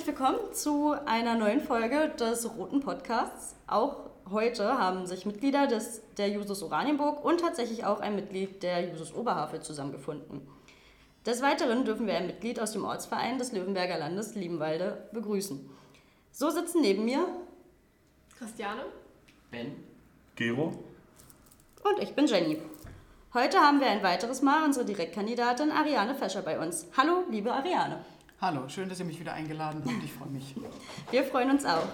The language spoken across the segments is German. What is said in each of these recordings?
herzlich willkommen zu einer neuen Folge des Roten Podcasts. Auch heute haben sich Mitglieder des, der Jusos Oranienburg und tatsächlich auch ein Mitglied der Jusos Oberhavel zusammengefunden. Des Weiteren dürfen wir ein Mitglied aus dem Ortsverein des Löwenberger Landes Liebenwalde begrüßen. So sitzen neben mir Christiane, Ben, Gero und ich bin Jenny. Heute haben wir ein weiteres Mal unsere Direktkandidatin Ariane Fescher bei uns. Hallo, liebe Ariane. Hallo, schön, dass ihr mich wieder eingeladen habt. Ich freue mich. Wir freuen uns auch.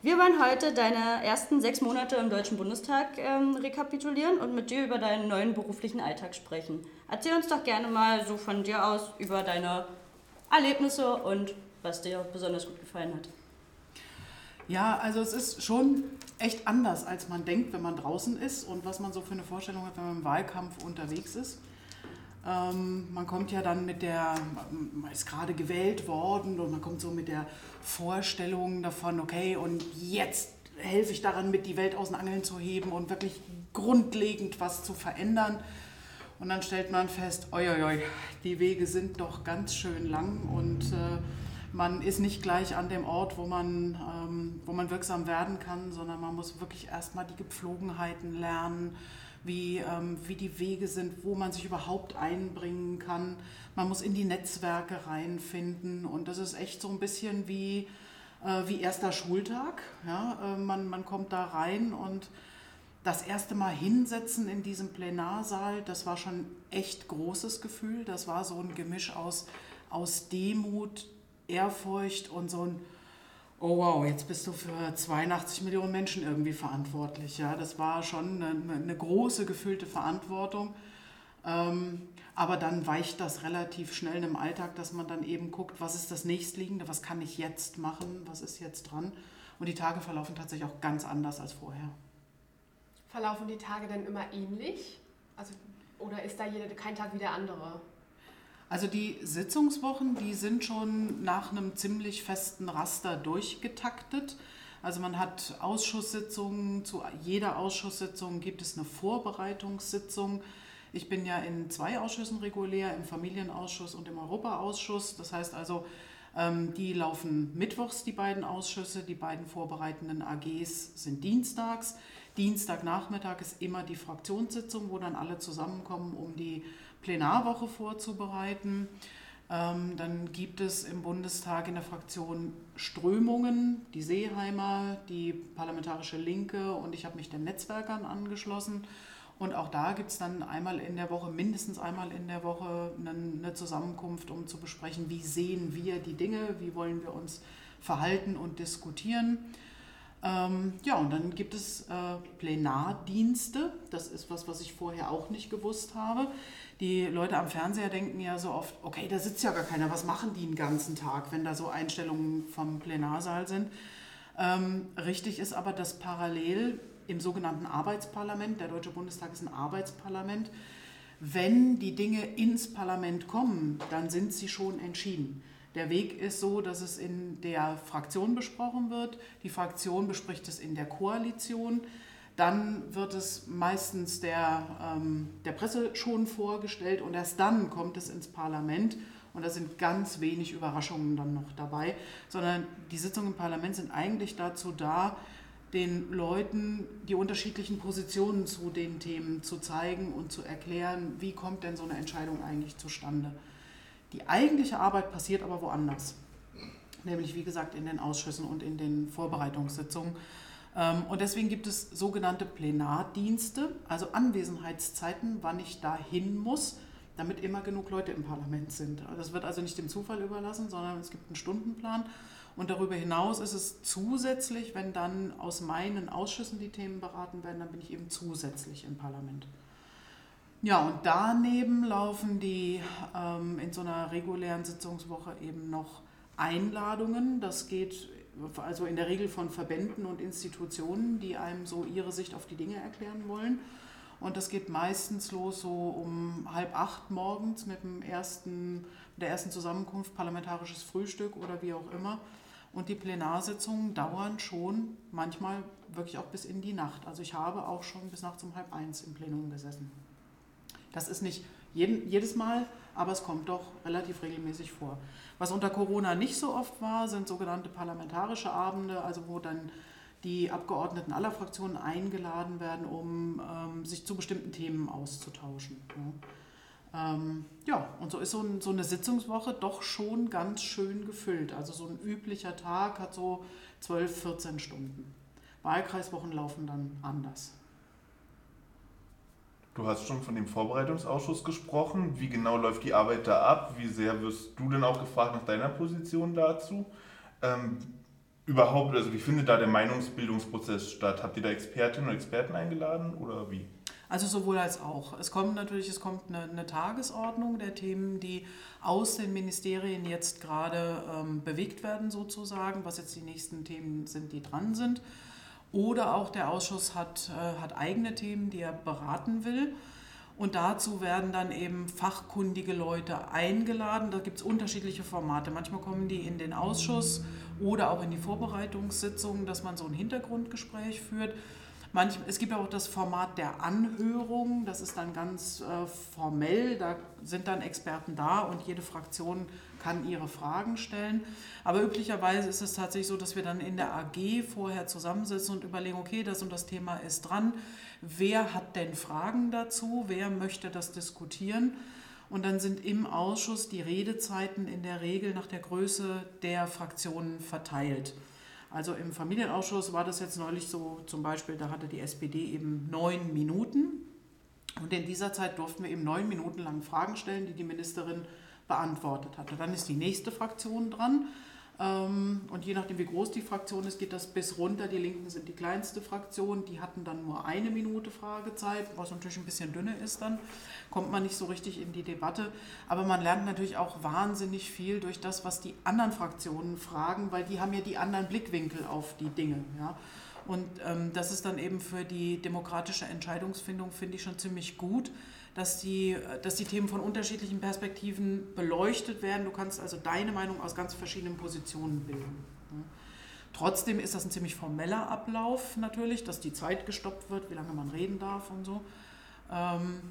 Wir wollen heute deine ersten sechs Monate im Deutschen Bundestag ähm, rekapitulieren und mit dir über deinen neuen beruflichen Alltag sprechen. Erzähl uns doch gerne mal so von dir aus über deine Erlebnisse und was dir besonders gut gefallen hat. Ja, also es ist schon echt anders, als man denkt, wenn man draußen ist und was man so für eine Vorstellung hat, wenn man im Wahlkampf unterwegs ist. Ähm, man kommt ja dann mit der, man ist gerade gewählt worden und man kommt so mit der Vorstellung davon, okay, und jetzt helfe ich daran mit, die Welt aus den Angeln zu heben und wirklich grundlegend was zu verändern. Und dann stellt man fest, oi, oi, oi, die Wege sind doch ganz schön lang und äh, man ist nicht gleich an dem Ort, wo man, ähm, wo man wirksam werden kann, sondern man muss wirklich erstmal die Gepflogenheiten lernen wie, ähm, wie die Wege sind, wo man sich überhaupt einbringen kann. Man muss in die Netzwerke reinfinden und das ist echt so ein bisschen wie, äh, wie erster Schultag. Ja? Äh, man, man kommt da rein und das erste Mal hinsetzen in diesem Plenarsaal, das war schon echt großes Gefühl. Das war so ein Gemisch aus, aus Demut, Ehrfurcht und so ein oh wow, jetzt bist du für 82 Millionen Menschen irgendwie verantwortlich. Ja, das war schon eine, eine große gefühlte Verantwortung. Ähm, aber dann weicht das relativ schnell im Alltag, dass man dann eben guckt, was ist das nächstliegende, was kann ich jetzt machen, was ist jetzt dran. Und die Tage verlaufen tatsächlich auch ganz anders als vorher. Verlaufen die Tage denn immer ähnlich? Also, oder ist da jeder, kein Tag wie der andere? Also die Sitzungswochen, die sind schon nach einem ziemlich festen Raster durchgetaktet. Also man hat Ausschusssitzungen, zu jeder Ausschusssitzung gibt es eine Vorbereitungssitzung. Ich bin ja in zwei Ausschüssen regulär, im Familienausschuss und im Europaausschuss. Das heißt also, ähm, die laufen mittwochs, die beiden Ausschüsse. Die beiden vorbereitenden AGs sind dienstags. Dienstagnachmittag ist immer die Fraktionssitzung, wo dann alle zusammenkommen, um die Plenarwoche vorzubereiten. Ähm, dann gibt es im Bundestag in der Fraktion Strömungen, die Seeheimer, die Parlamentarische Linke und ich habe mich den Netzwerkern angeschlossen. Und auch da gibt es dann einmal in der Woche, mindestens einmal in der Woche, eine Zusammenkunft, um zu besprechen, wie sehen wir die Dinge, wie wollen wir uns verhalten und diskutieren. Ähm, ja, und dann gibt es äh, Plenardienste. Das ist was, was ich vorher auch nicht gewusst habe. Die Leute am Fernseher denken ja so oft, okay, da sitzt ja gar keiner, was machen die den ganzen Tag, wenn da so Einstellungen vom Plenarsaal sind. Ähm, richtig ist aber, dass parallel im sogenannten Arbeitsparlament, der Deutsche Bundestag ist ein Arbeitsparlament, wenn die Dinge ins Parlament kommen, dann sind sie schon entschieden. Der Weg ist so, dass es in der Fraktion besprochen wird. Die Fraktion bespricht es in der Koalition. Dann wird es meistens der, ähm, der Presse schon vorgestellt und erst dann kommt es ins Parlament. Und da sind ganz wenig Überraschungen dann noch dabei, sondern die Sitzungen im Parlament sind eigentlich dazu da, den Leuten die unterschiedlichen Positionen zu den Themen zu zeigen und zu erklären, wie kommt denn so eine Entscheidung eigentlich zustande. Die eigentliche Arbeit passiert aber woanders, nämlich wie gesagt in den Ausschüssen und in den Vorbereitungssitzungen. Ähm, und deswegen gibt es sogenannte Plenardienste, also Anwesenheitszeiten, wann ich da hin muss, damit immer genug Leute im Parlament sind. Das wird also nicht dem Zufall überlassen, sondern es gibt einen Stundenplan. Und darüber hinaus ist es zusätzlich, wenn dann aus meinen Ausschüssen die Themen beraten werden, dann bin ich eben zusätzlich im Parlament. Ja, und daneben laufen die ähm, in so einer regulären Sitzungswoche eben noch Einladungen. Das geht also in der Regel von Verbänden und Institutionen, die einem so ihre Sicht auf die Dinge erklären wollen. Und das geht meistens los so um halb acht morgens mit dem ersten, der ersten Zusammenkunft, parlamentarisches Frühstück oder wie auch immer. Und die Plenarsitzungen dauern schon manchmal wirklich auch bis in die Nacht. Also ich habe auch schon bis nachts um halb eins im Plenum gesessen. Das ist nicht jeden, jedes Mal aber es kommt doch relativ regelmäßig vor. Was unter Corona nicht so oft war, sind sogenannte parlamentarische Abende, also wo dann die Abgeordneten aller Fraktionen eingeladen werden, um ähm, sich zu bestimmten Themen auszutauschen. Ja. Ähm, ja, und so ist so, ein, so, eine Sitzungswoche doch schon ganz schön gefüllt. Also so ein üblicher Tag hat so 12, 14 Stunden. Wahlkreiswochen laufen dann anders. Du hast schon von dem Vorbereitungsausschuss gesprochen. Wie genau läuft die Arbeit da ab? Wie sehr wirst du denn auch gefragt nach deiner Position dazu? Ähm, überhaupt, also wie findet da der Meinungsbildungsprozess statt? Habt ihr da Expertinnen und Experten eingeladen oder wie? Also sowohl als auch. Es kommt natürlich, es kommt eine, eine Tagesordnung der Themen, die aus den Ministerien jetzt gerade ähm, bewegt werden sozusagen, was jetzt die nächsten Themen sind, die dran sind. Oder auch der Ausschuss hat, äh, hat eigene Themen, die er beraten will. Und dazu werden dann eben fachkundige Leute eingeladen. Da gibt es unterschiedliche Formate. Manchmal kommen die in den Ausschuss oder auch in die Vorbereitungssitzungen, dass man so ein Hintergrundgespräch führt. Manch, es gibt auch das Format der Anhörung, das ist dann ganz äh, formell, da sind dann Experten da und jede Fraktion kann ihre Fragen stellen. Aber üblicherweise ist es tatsächlich so, dass wir dann in der AG vorher zusammensitzen und überlegen, okay, das und das Thema ist dran. Wer hat denn Fragen dazu? Wer möchte das diskutieren? Und dann sind im Ausschuss die Redezeiten in der Regel nach der Größe der Fraktionen verteilt. Also im Familienausschuss war das jetzt neulich so, zum Beispiel, da hatte die SPD eben neun Minuten. Und in dieser Zeit durften wir eben neun Minuten lang Fragen stellen, die die Ministerin beantwortet hatte. Dann ist die nächste Fraktion dran. Ähm, und je nachdem, wie groß die Fraktion ist, geht das bis runter. Die Linken sind die kleinste Fraktion. Die hatten dann nur eine Minute Fragezeit, was natürlich ein bisschen dünner ist dann. Kommt man nicht so richtig in die Debatte. Aber man lernt natürlich auch wahnsinnig viel durch das, was die anderen Fraktionen fragen, weil die haben ja die anderen Blickwinkel auf die Dinge. Ja. Und ähm, das ist dann eben für die demokratische Entscheidungsfindung, finde ich, schon ziemlich gut dass die, dass die Themen von unterschiedlichen Perspektiven beleuchtet werden. Du kannst also deine Meinung aus ganz verschiedenen Positionen bilden. Trotzdem ist das ein ziemlich formeller Ablauf natürlich, dass die Zeit gestoppt wird, wie lange man reden darf und so. Ähm,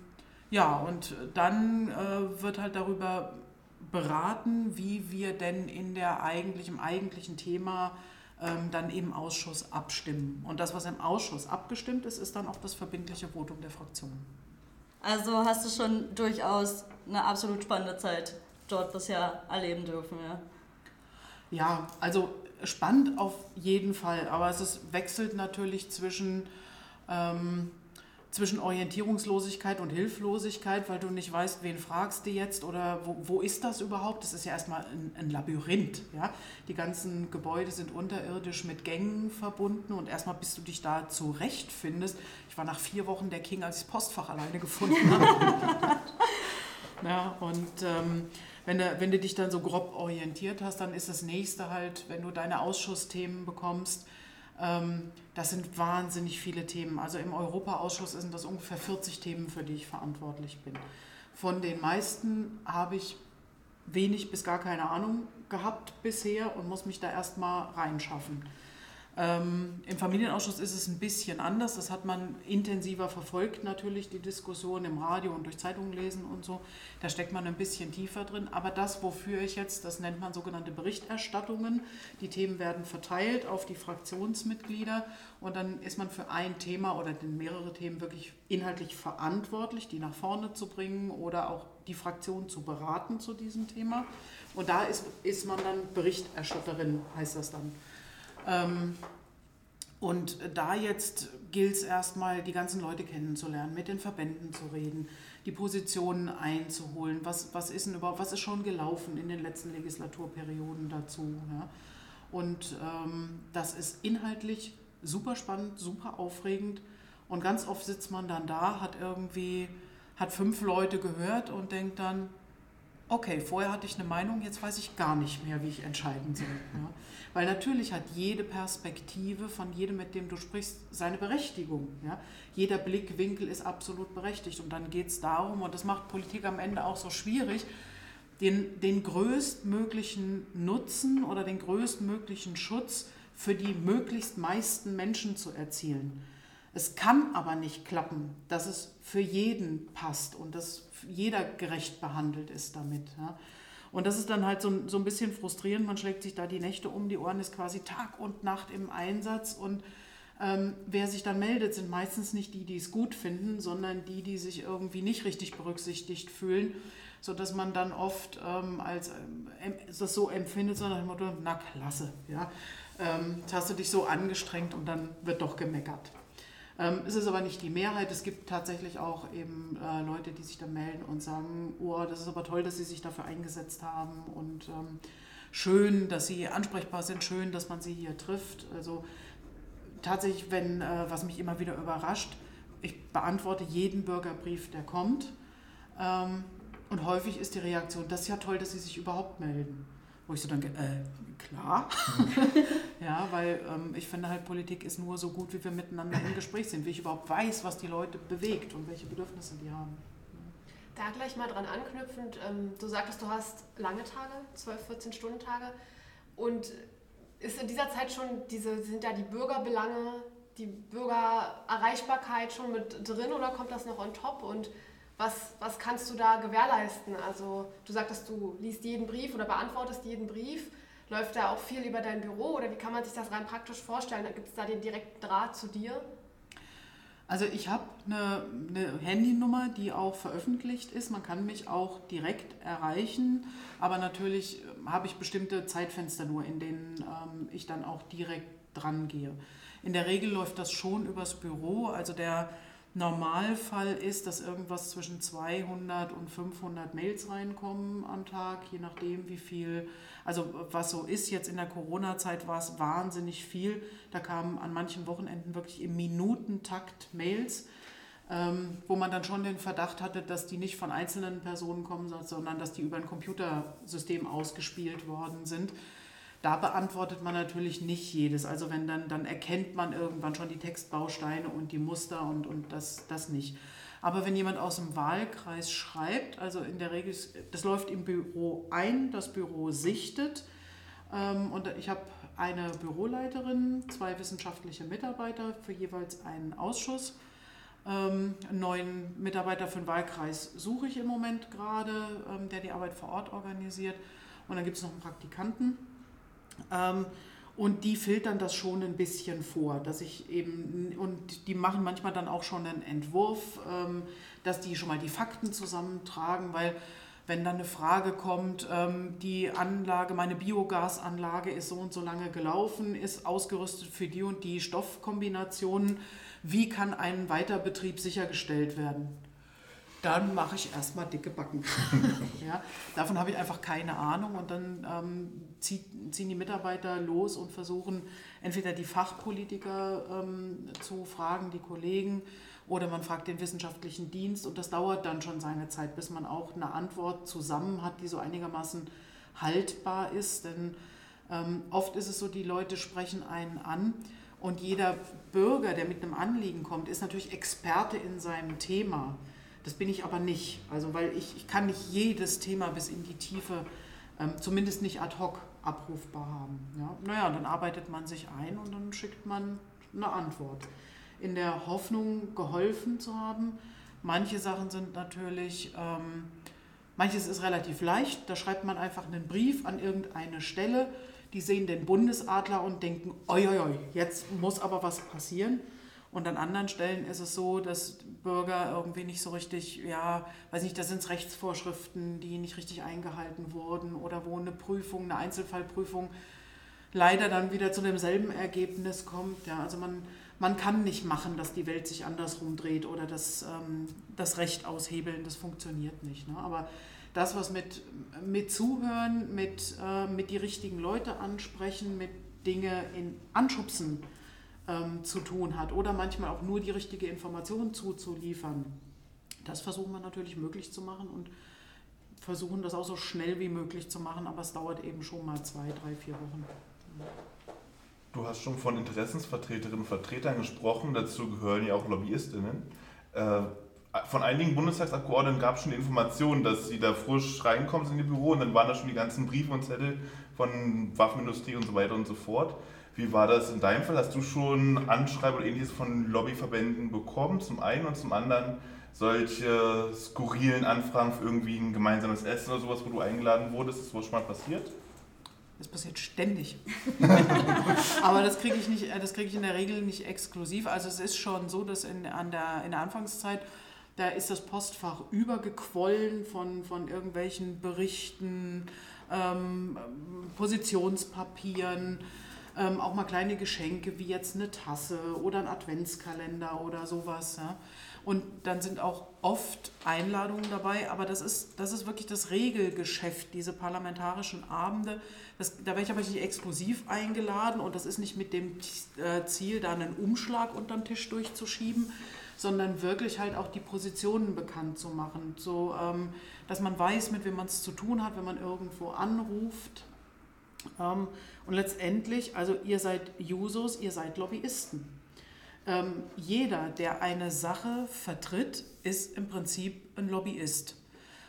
ja, und dann äh, wird halt darüber beraten, wie wir denn in der eigentlich, im eigentlichen Thema ähm, dann im Ausschuss abstimmen. Und das, was im Ausschuss abgestimmt ist, ist dann auch das verbindliche Votum der Fraktion. Also hast du schon durchaus eine absolut spannende Zeit dort bisher erleben dürfen, ja? Ja, also spannend auf jeden Fall, aber es ist, wechselt natürlich zwischen ähm, zwischen Orientierungslosigkeit und Hilflosigkeit, weil du nicht weißt, wen fragst du jetzt oder wo, wo ist das überhaupt? Das ist ja erstmal ein, ein, Labyrinth. Ja? Die ganzen Gebäude sind unterirdisch mit Gängen verbunden und erstmal bis du dich da zurechtfindest. Ich war nach vier Wochen der King, als ich das Postfach alleine gefunden habe. ja, und ähm, wenn, du, wenn du dich dann so grob orientiert hast, dann ist das nächste halt, wenn du deine Ausschussthemen bekommst, das sind wahnsinnig viele Themen. Also im Europaausschuss sind das ungefähr 40 Themen, für die ich verantwortlich bin. Von den meisten habe ich wenig bis gar keine Ahnung gehabt bisher und muss mich da erstmal reinschaffen. Ähm, Im Familienausschuss ist es ein bisschen anders. Das hat man intensiver verfolgt, natürlich die Diskussion im Radio und durch Zeitungen lesen und so. Da steckt man ein bisschen tiefer drin. Aber das, wofür ich jetzt, das nennt man sogenannte Berichterstattungen. Die Themen werden verteilt auf die Fraktionsmitglieder und dann ist man für ein Thema oder mehrere Themen wirklich inhaltlich verantwortlich, die nach vorne zu bringen oder auch die Fraktion zu beraten zu diesem Thema. Und da ist, ist man dann Berichterstatterin, heißt das dann. Ähm, und da jetzt gilt es erstmal, die ganzen Leute kennenzulernen, mit den Verbänden zu reden, die Positionen einzuholen. Was, was, ist, denn überhaupt, was ist schon gelaufen in den letzten Legislaturperioden dazu? Ja? Und ähm, das ist inhaltlich super spannend, super aufregend. Und ganz oft sitzt man dann da, hat irgendwie, hat fünf Leute gehört und denkt dann, okay, vorher hatte ich eine Meinung, jetzt weiß ich gar nicht mehr, wie ich entscheiden soll. Ja? Weil natürlich hat jede Perspektive von jedem, mit dem du sprichst, seine Berechtigung. Ja? Jeder Blickwinkel ist absolut berechtigt. Und dann geht es darum, und das macht Politik am Ende auch so schwierig, den, den größtmöglichen Nutzen oder den größtmöglichen Schutz für die möglichst meisten Menschen zu erzielen. Es kann aber nicht klappen, dass es für jeden passt und dass jeder gerecht behandelt ist damit. Ja. Und das ist dann halt so, so ein bisschen frustrierend. Man schlägt sich da die Nächte um die Ohren, ist quasi Tag und Nacht im Einsatz. Und ähm, wer sich dann meldet, sind meistens nicht die, die es gut finden, sondern die, die sich irgendwie nicht richtig berücksichtigt fühlen, sodass man dann oft ähm, als ähm, das so empfindet, sondern Motto, na klasse, ja. Ähm, hast du dich so angestrengt und dann wird doch gemeckert. Ähm, es ist aber nicht die Mehrheit. Es gibt tatsächlich auch eben äh, Leute, die sich da melden und sagen, oh, das ist aber toll, dass sie sich dafür eingesetzt haben und ähm, schön, dass sie ansprechbar sind, schön, dass man sie hier trifft. Also tatsächlich, wenn, äh, was mich immer wieder überrascht, ich beantworte jeden Bürgerbrief, der kommt. Ähm, und häufig ist die Reaktion, das ist ja toll, dass Sie sich überhaupt melden. Wo ich so denke, äh, klar. ja, weil ähm, ich finde halt, Politik ist nur so gut, wie wir miteinander im Gespräch sind, wie ich überhaupt weiß, was die Leute bewegt und welche Bedürfnisse die haben. Da gleich mal dran anknüpfend, ähm, du sagtest, du hast lange Tage, 12, 14 Stunden Tage. Und ist in dieser Zeit schon diese, sind da die Bürgerbelange, die Bürgererreichbarkeit schon mit drin oder kommt das noch on top? Und was, was kannst du da gewährleisten? Also du sagtest, du liest jeden Brief oder beantwortest jeden Brief. Läuft da auch viel über dein Büro oder wie kann man sich das rein praktisch vorstellen? Gibt es da den direkten Draht zu dir? Also ich habe eine, eine, Handynummer, die auch veröffentlicht ist. Man kann mich auch direkt erreichen, aber natürlich ähm, habe ich bestimmte Zeitfenster nur, in denen ähm, ich dann auch direkt dran gehe. In der Regel läuft das schon übers Büro. Also der Normalfall ist, dass irgendwas zwischen 200 und 500 Mails reinkommen am Tag, je nachdem, wie viel. Also was so ist, jetzt in der Corona-Zeit war es wahnsinnig viel. Da kamen an manchen Wochenenden wirklich im Minutentakt Mails, ähm, wo man dann schon den Verdacht hatte, dass die nicht von einzelnen Personen kommen, sondern dass die über ein Computersystem ausgespielt worden sind. Da beantwortet man natürlich nicht jedes. Also wenn dann, dann erkennt man irgendwann schon die Textbausteine und die Muster und, und das, das nicht. Aber wenn jemand aus dem Wahlkreis schreibt, also in der Regel, das läuft im Büro ein, das Büro sichtet. Ähm, und ich habe eine Büroleiterin, zwei wissenschaftliche Mitarbeiter für jeweils einen Ausschuss. Ähm, neuen Mitarbeiter für den Wahlkreis suche ich im Moment gerade, ähm, der die Arbeit vor Ort organisiert. Und dann gibt es noch einen Praktikanten. Ähm, und die filtern das schon ein bisschen vor, dass ich eben, und die machen manchmal dann auch schon einen Entwurf, ähm, dass die schon mal die Fakten zusammentragen, weil wenn dann eine Frage kommt, ähm, die Anlage, meine Biogasanlage ist so und so lange gelaufen, ist ausgerüstet für die und die Stoffkombinationen, wie kann ein Weiterbetrieb sichergestellt werden? Dann mache ich erstmal dicke Backen. ja, davon habe ich einfach keine Ahnung und dann ähm, ziehen die Mitarbeiter los und versuchen entweder die Fachpolitiker ähm, zu fragen, die Kollegen, oder man fragt den wissenschaftlichen Dienst und das dauert dann schon seine Zeit, bis man auch eine Antwort zusammen hat, die so einigermaßen haltbar ist. Denn ähm, oft ist es so, die Leute sprechen einen an und jeder Bürger, der mit einem Anliegen kommt, ist natürlich Experte in seinem Thema. Das bin ich aber nicht. Also weil ich, ich kann nicht jedes Thema bis in die Tiefe, ähm, zumindest nicht ad hoc abrufbar haben. Ja? Naja, dann arbeitet man sich ein und dann schickt man eine Antwort. In der Hoffnung, geholfen zu haben. Manche Sachen sind natürlich, ähm, manches ist relativ leicht. Da schreibt man einfach einen Brief an irgendeine Stelle. Die sehen den Bundesadler und denken, oi, oi, oi, jetzt muss aber was passieren. Und an anderen Stellen ist es so, dass Bürger irgendwie nicht so richtig, ja, weiß nicht, da sind es Rechtsvorschriften, die nicht richtig eingehalten wurden oder wo eine Prüfung, eine Einzelfallprüfung leider dann wieder zu demselben Ergebnis kommt. Ja, also man, man kann nicht machen, dass die Welt sich andersrum dreht oder das, ähm, das Recht aushebeln, das funktioniert nicht. Ne? Aber das, was mit, mit Zuhören, mit, äh, mit die richtigen Leute ansprechen, mit Dinge in Anschubsen, ähm, zu tun hat oder manchmal auch nur die richtige Information zuzuliefern. Das versuchen wir natürlich möglich zu machen und versuchen das auch so schnell wie möglich zu machen, aber es dauert eben schon mal zwei, drei, vier Wochen. Du hast schon von Interessensvertreterinnen und Vertretern gesprochen, dazu gehören ja auch Lobbyistinnen. Äh, von einigen Bundestagsabgeordneten gab es schon die Information, dass sie da frisch reinkommen in die Büro und dann waren da schon die ganzen Briefe und Zettel von Waffenindustrie und so weiter und so fort. Wie war das in deinem Fall? Hast du schon Anschreiben oder ähnliches von Lobbyverbänden bekommen, zum einen und zum anderen solche skurrilen Anfragen für irgendwie ein gemeinsames Essen oder sowas, wo du eingeladen wurdest? Ist sowas schon mal passiert? Das passiert ständig. Aber das kriege ich, nicht, das krieg ich in der Regel nicht exklusiv. Also es ist schon so, dass in, an der, in der Anfangszeit, da ist das Postfach übergequollen von, von irgendwelchen Berichten, ähm, Positionspapieren, ähm, auch mal kleine Geschenke wie jetzt eine Tasse oder ein Adventskalender oder sowas. Ja. Und dann sind auch oft Einladungen dabei, aber das ist, das ist wirklich das Regelgeschäft, diese parlamentarischen Abende. Das, da werde ich aber nicht exklusiv eingeladen und das ist nicht mit dem äh, Ziel, da einen Umschlag unterm Tisch durchzuschieben, sondern wirklich halt auch die Positionen bekannt zu machen. So, ähm, dass man weiß, mit wem man es zu tun hat, wenn man irgendwo anruft. Ähm, und letztendlich, also ihr seid Jusos, ihr seid Lobbyisten. Ähm, jeder, der eine Sache vertritt, ist im Prinzip ein Lobbyist.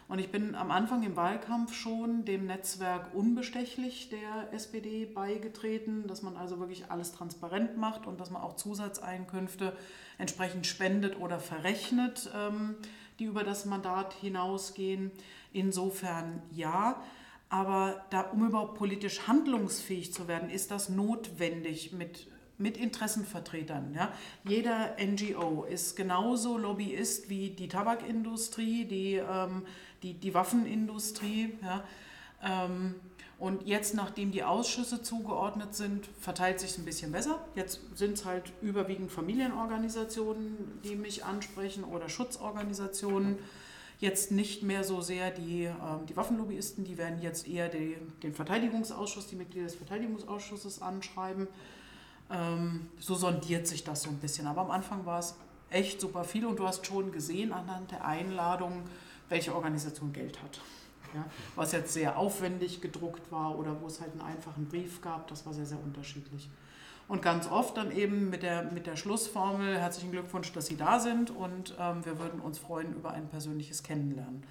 Und ich bin am Anfang im Wahlkampf schon dem Netzwerk unbestechlich der SPD beigetreten, dass man also wirklich alles transparent macht und dass man auch Zusatzeinkünfte entsprechend spendet oder verrechnet, ähm, die über das Mandat hinausgehen. Insofern ja. Aber da, um überhaupt politisch handlungsfähig zu werden, ist das notwendig mit, mit Interessenvertretern. Ja? Jeder NGO ist genauso Lobbyist wie die Tabakindustrie, die, ähm, die, die Waffenindustrie. Ja? Ähm, und jetzt, nachdem die Ausschüsse zugeordnet sind, verteilt sich es ein bisschen besser. Jetzt sind es halt überwiegend Familienorganisationen, die mich ansprechen oder Schutzorganisationen. Jetzt nicht mehr so sehr die, äh, die Waffenlobbyisten, die werden jetzt eher die, den Verteidigungsausschuss, die Mitglieder des Verteidigungsausschusses anschreiben. Ähm, so sondiert sich das so ein bisschen. Aber am Anfang war es echt super viel und du hast schon gesehen anhand der Einladung, welche Organisation Geld hat. Ja, was jetzt sehr aufwendig gedruckt war oder wo es halt einen einfachen Brief gab, das war sehr, sehr unterschiedlich. Und ganz oft dann eben mit der, mit der Schlussformel, herzlichen Glückwunsch, dass Sie da sind und ähm, wir würden uns freuen über ein persönliches Kennenlernen.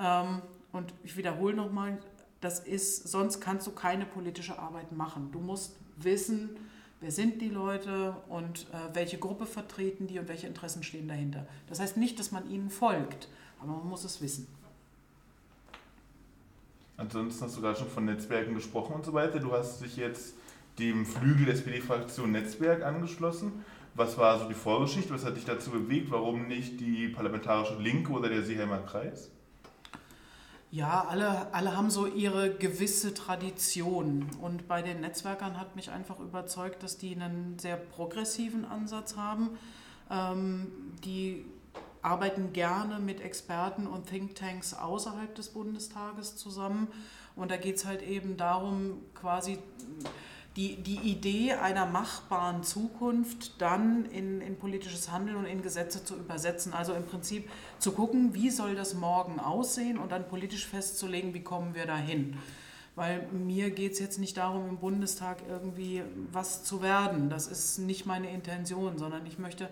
Ähm, und ich wiederhole nochmal, das ist, sonst kannst du keine politische Arbeit machen. Du musst wissen, wer sind die Leute und äh, welche Gruppe vertreten die und welche Interessen stehen dahinter. Das heißt nicht, dass man ihnen folgt, aber man muss es wissen. Ansonsten hast du gerade schon von Netzwerken gesprochen und so weiter. Du hast dich jetzt dem Flügel SPD-Fraktion Netzwerk angeschlossen. Was war so die Vorgeschichte? Was hat dich dazu bewegt? Warum nicht die Parlamentarische Linke oder der Seeheimer Kreis? Ja, alle, alle haben so ihre gewisse Tradition. Und bei den Netzwerkern hat mich einfach überzeugt, dass die einen sehr progressiven Ansatz haben. Ähm, die arbeiten gerne mit Experten und Thinktanks außerhalb des Bundestages zusammen. Und da geht es halt eben darum, quasi die, die Idee einer machbaren Zukunft dann in, in politisches Handeln und in Gesetze zu übersetzen. Also im Prinzip zu gucken, wie soll das morgen aussehen und dann politisch festzulegen, wie kommen wir dahin. Weil mir geht es jetzt nicht darum, im Bundestag irgendwie was zu werden. Das ist nicht meine Intention, sondern ich möchte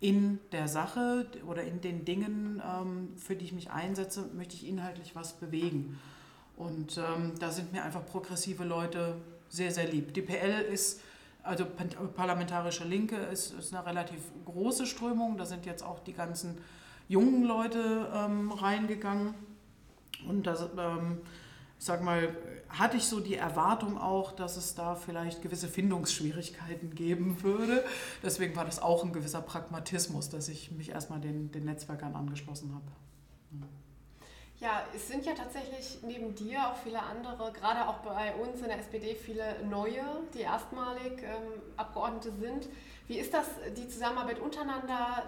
in der Sache oder in den Dingen, ähm, für die ich mich einsetze, möchte ich inhaltlich was bewegen. Und ähm, da sind mir einfach progressive Leute sehr, sehr lieb. Die PL ist, also Parlamentarische Linke, ist, ist eine relativ große Strömung. Da sind jetzt auch die ganzen jungen Leute ähm, reingegangen. Und das, ähm, ich sag mal, hatte ich so die Erwartung auch, dass es da vielleicht gewisse Findungsschwierigkeiten geben würde. Deswegen war das auch ein gewisser Pragmatismus, dass ich mich erstmal den, den Netzwerkern angeschlossen habe. Ja, es sind ja tatsächlich neben dir auch viele andere, gerade auch bei uns in der SPD, viele neue, die erstmalig ähm, Abgeordnete sind. Wie ist das, die Zusammenarbeit untereinander?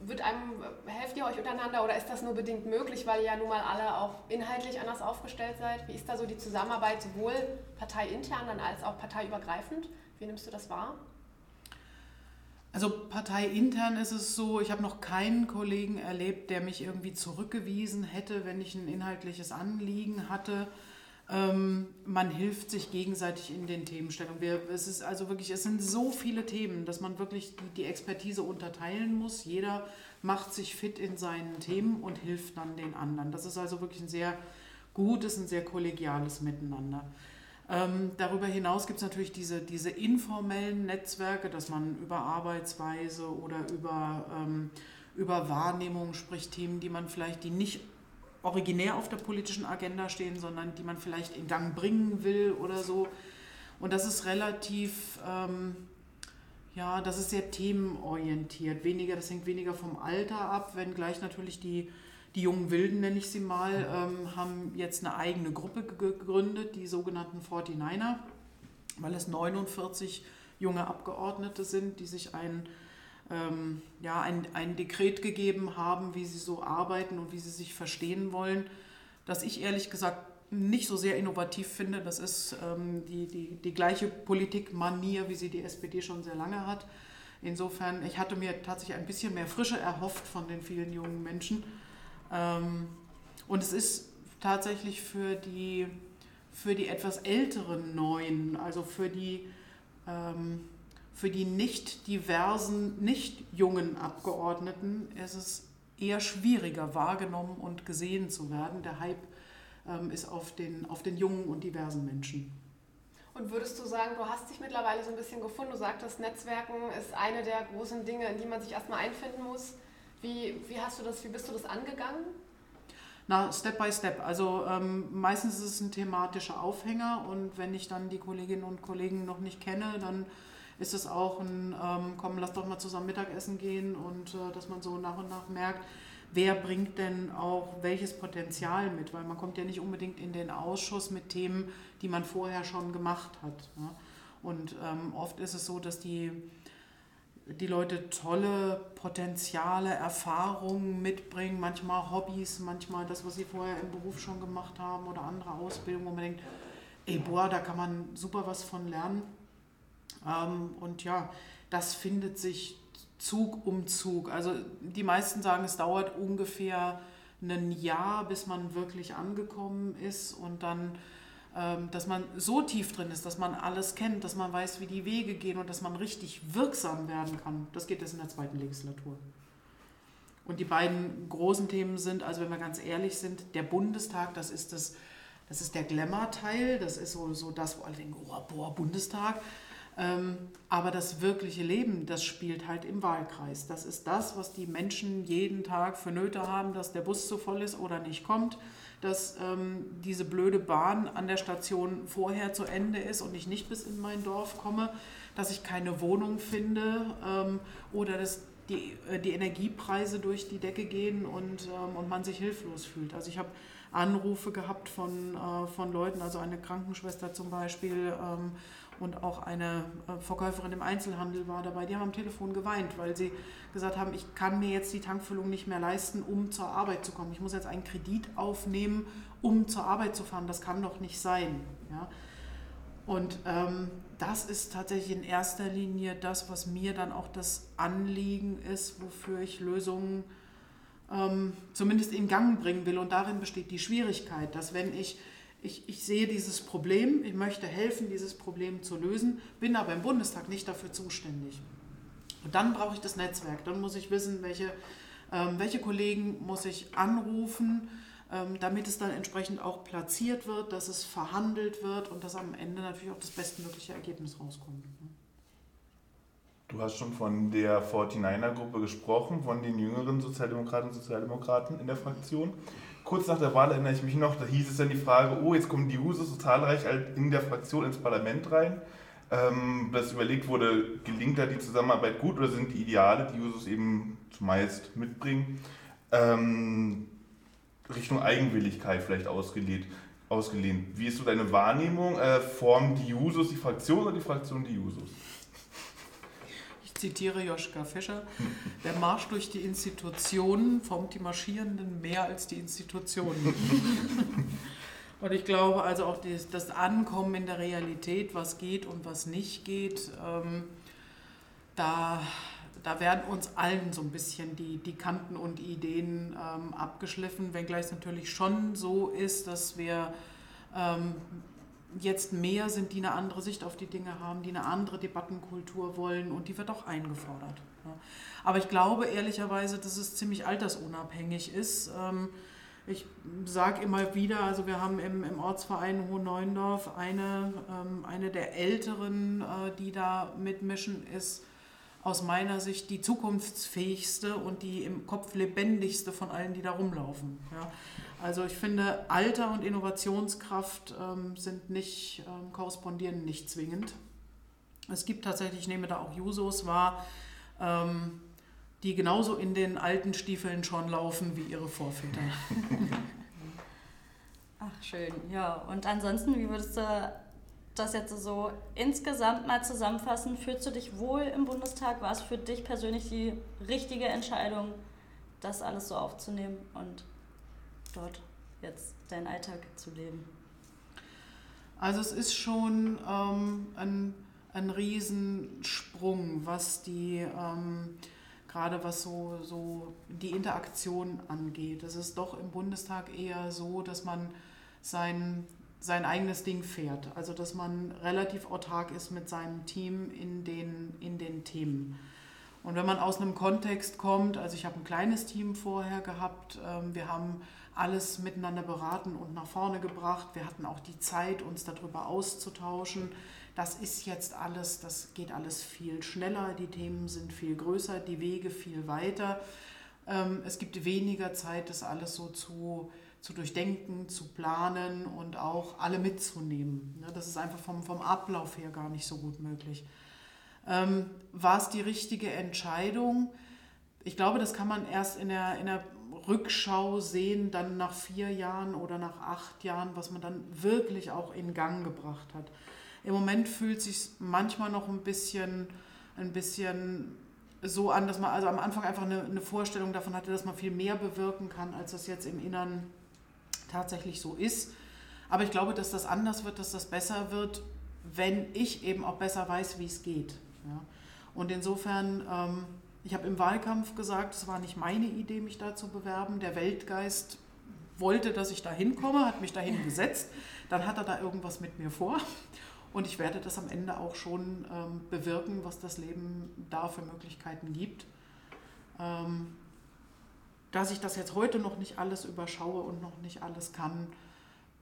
Wird einem, helft ihr euch untereinander oder ist das nur bedingt möglich, weil ihr ja nun mal alle auch inhaltlich anders aufgestellt seid? Wie ist da so die Zusammenarbeit sowohl parteiintern als auch parteiübergreifend? Wie nimmst du das wahr? Also parteiintern ist es so, ich habe noch keinen Kollegen erlebt, der mich irgendwie zurückgewiesen hätte, wenn ich ein inhaltliches Anliegen hatte. Ähm, man hilft sich gegenseitig in den Themenstellungen. Wir, es ist also wirklich, es sind so viele Themen, dass man wirklich die, die Expertise unterteilen muss. Jeder macht sich fit in seinen Themen und hilft dann den anderen. Das ist also wirklich ein sehr gutes, ein sehr kollegiales Miteinander. Ähm, darüber hinaus gibt es natürlich diese, diese informellen Netzwerke, dass man über Arbeitsweise oder über, ähm, über Wahrnehmung spricht, Themen, die man vielleicht, die nicht originär auf der politischen Agenda stehen, sondern die man vielleicht in Gang bringen will oder so. Und das ist relativ, ähm, ja, das ist sehr themenorientiert. Weniger, das hängt weniger vom Alter ab, wenngleich natürlich die, die jungen Wilden, nenne ich sie mal, ähm, haben jetzt eine eigene Gruppe gegründet, die sogenannten 49er, weil es 49 junge Abgeordnete sind, die sich ein ähm, ja, ein, ein Dekret gegeben haben, wie sie so arbeiten und wie sie sich verstehen wollen, das ich ehrlich gesagt nicht so sehr innovativ finde. Das ist ähm, die, die, die gleiche Politikmanier, wie sie die SPD schon sehr lange hat. Insofern, ich hatte mir tatsächlich ein bisschen mehr Frische erhofft von den vielen jungen Menschen. Ähm, und es ist tatsächlich für die, für die etwas älteren Neuen, also für die ähm, für die nicht diversen, nicht jungen Abgeordneten ist es eher schwieriger wahrgenommen und gesehen zu werden. Der Hype ähm, ist auf den, auf den jungen und diversen Menschen. Und würdest du sagen, du hast dich mittlerweile so ein bisschen gefunden? Du sagtest, Netzwerken ist eine der großen Dinge, in die man sich erstmal einfinden muss. Wie, wie hast du das, wie bist du das angegangen? Na, Step by Step. Also ähm, meistens ist es ein thematischer Aufhänger und wenn ich dann die Kolleginnen und Kollegen noch nicht kenne, dann ist es auch ein, ähm, komm, lass doch mal zusammen Mittagessen gehen und äh, dass man so nach und nach merkt, wer bringt denn auch welches Potenzial mit, weil man kommt ja nicht unbedingt in den Ausschuss mit Themen, die man vorher schon gemacht hat. Ne? Und ähm, oft ist es so, dass die, die Leute tolle Potenziale, Erfahrungen mitbringen, manchmal Hobbys, manchmal das, was sie vorher im Beruf schon gemacht haben oder andere Ausbildungen, wo man denkt, ey, boah, da kann man super was von lernen. Ähm, und ja, das findet sich Zug um Zug. Also die meisten sagen, es dauert ungefähr ein Jahr, bis man wirklich angekommen ist und dann, dass man so tief drin ist, dass man alles kennt, dass man weiß, wie die Wege gehen und dass man richtig wirksam werden kann. Das geht jetzt in der zweiten Legislatur. Und die beiden großen Themen sind, also wenn wir ganz ehrlich sind, der Bundestag, das ist das, das ist der Glamour-Teil, das ist so, so das, wo alle denken, oh, boah, Bundestag. Ähm, aber das wirkliche Leben, das spielt halt im Wahlkreis. Das ist das, was die Menschen jeden Tag für Nöte haben, dass der Bus zu voll ist oder nicht kommt, dass ähm, diese blöde Bahn an der Station vorher zu Ende ist und ich nicht bis in mein Dorf komme, dass ich keine Wohnung finde ähm, oder dass die, äh, die Energiepreise durch die Decke gehen und, ähm, und man sich hilflos fühlt. Also ich habe Anrufe gehabt von, äh, von Leuten, also eine Krankenschwester zum Beispiel, ähm, und auch eine äh, Verkäuferin im Einzelhandel war dabei. Die haben am Telefon geweint, weil sie gesagt haben, ich kann mir jetzt die Tankfüllung nicht mehr leisten, um zur Arbeit zu kommen. Ich muss jetzt einen Kredit aufnehmen, um zur Arbeit zu fahren. Das kann doch nicht sein. Ja? Und ähm, das ist tatsächlich in erster Linie das, was mir dann auch das Anliegen ist, wofür ich Lösungen ähm, zumindest in Gang bringen will. Und darin besteht die Schwierigkeit, dass wenn ich ich, ich sehe dieses Problem, ich möchte helfen, dieses Problem zu lösen, bin aber im Bundestag nicht dafür zuständig. Und dann brauche ich das Netzwerk, dann muss ich wissen, welche, ähm, welche Kollegen muss ich anrufen, damit es dann entsprechend auch platziert wird, dass es verhandelt wird und dass am Ende natürlich auch das bestmögliche Ergebnis rauskommt. Du hast schon von der 49er-Gruppe gesprochen, von den jüngeren Sozialdemokraten und Sozialdemokraten in der Fraktion kurz nach der Wahl erinnere ich mich noch, da hieß es dann die Frage, oh, jetzt kommen die Jusos so zahlreich in der Fraktion ins Parlament rein. Ähm, dass überlegt wurde, gelingt da die Zusammenarbeit gut oder sind die Ideale, die Jusos eben zumeist mitbringen, ähm, Richtung Eigenwilligkeit vielleicht ausgelehnt, ausgelehnt. Wie ist so deine Wahrnehmung? Äh, formen die Jusos die Fraktion oder die Fraktion die Jusos? zitiere Joschka Fischer, der Marsch durch die Institutionen formt die Marschierenden mehr als die Institutionen. Und ich glaube also auch das Ankommen in der Realität, was geht und was nicht geht, ähm, da, da werden uns allen so ein bisschen die, die Kanten und Ideen ähm, abgeschliffen, wenngleich es natürlich schon so ist, dass wir ähm, jetzt mehr sind, die eine andere Sicht auf die Dinge haben, die eine andere Debattenkultur wollen und die wird auch eingefordert. Aber ich glaube ehrlicherweise, dass es ziemlich altersunabhängig ist. Ähm, ich sage immer wieder, also wir haben im, im Ortsverein Hohen-Neuendorf eine, ähm, eine der älteren, äh, die da mitmischen, ist aus meiner Sicht die zukunftsfähigste und die im Kopf lebendigste von allen, die da rumlaufen. Ja. Also ich finde, Alter und Innovationskraft ähm, sind nicht, ähm, korrespondieren nicht zwingend. Es gibt tatsächlich, ich nehme da auch Jusos wahr, ähm, die genauso in den alten Stiefeln schon laufen wie ihre Vorväter. Ach, schön, ja. Und ansonsten, wie würdest du das jetzt so insgesamt mal zusammenfassen? Fühlst du dich wohl im Bundestag? War es für dich persönlich die richtige Entscheidung, das alles so aufzunehmen und dort jetzt deinen Alltag zu leben? Also es ist schon ähm, ein, ein Riesensprung, was die... Ähm, gerade was so, so die Interaktion angeht. Es ist doch im Bundestag eher so, dass man sein, sein eigenes Ding fährt. Also dass man relativ autark ist mit seinem Team in den, in den Themen. Und wenn man aus einem Kontext kommt, also ich habe ein kleines Team vorher gehabt, ähm, wir haben alles miteinander beraten und nach vorne gebracht, wir hatten auch die Zeit, uns darüber auszutauschen das ist jetzt alles, das geht alles viel schneller, die Themen sind viel größer, die Wege viel weiter. Ähm, es gibt weniger Zeit, das alles so zu, zu durchdenken, zu planen und auch alle mitzunehmen. Ne, das ist einfach vom, vom Ablauf her gar nicht so gut möglich. Ähm, war es die richtige Entscheidung? Ich glaube, das kann man erst in der, in der Rückschau sehen, dann nach vier Jahren oder nach acht Jahren, was man dann wirklich auch in Gang gebracht hat. Im Moment fühlt es sich manchmal noch ein bisschen, ein bisschen so an, dass man also am Anfang einfach eine, eine Vorstellung davon hatte, dass man viel mehr bewirken kann, als das jetzt im Innern tatsächlich so ist. Aber ich glaube, dass das anders wird, dass das besser wird, wenn ich eben auch besser weiß, wie es geht. Ja. Und insofern, ähm, ich habe im Wahlkampf gesagt, es war nicht meine Idee, mich da zu bewerben. Der Weltgeist wollte, dass ich da hinkomme, hat mich dahin gesetzt. Dann hat er da irgendwas mit mir vor. Und ich werde das am Ende auch schon ähm, bewirken, was das Leben da für Möglichkeiten gibt. Ähm, dass ich das jetzt heute noch nicht alles überschaue und noch nicht alles kann,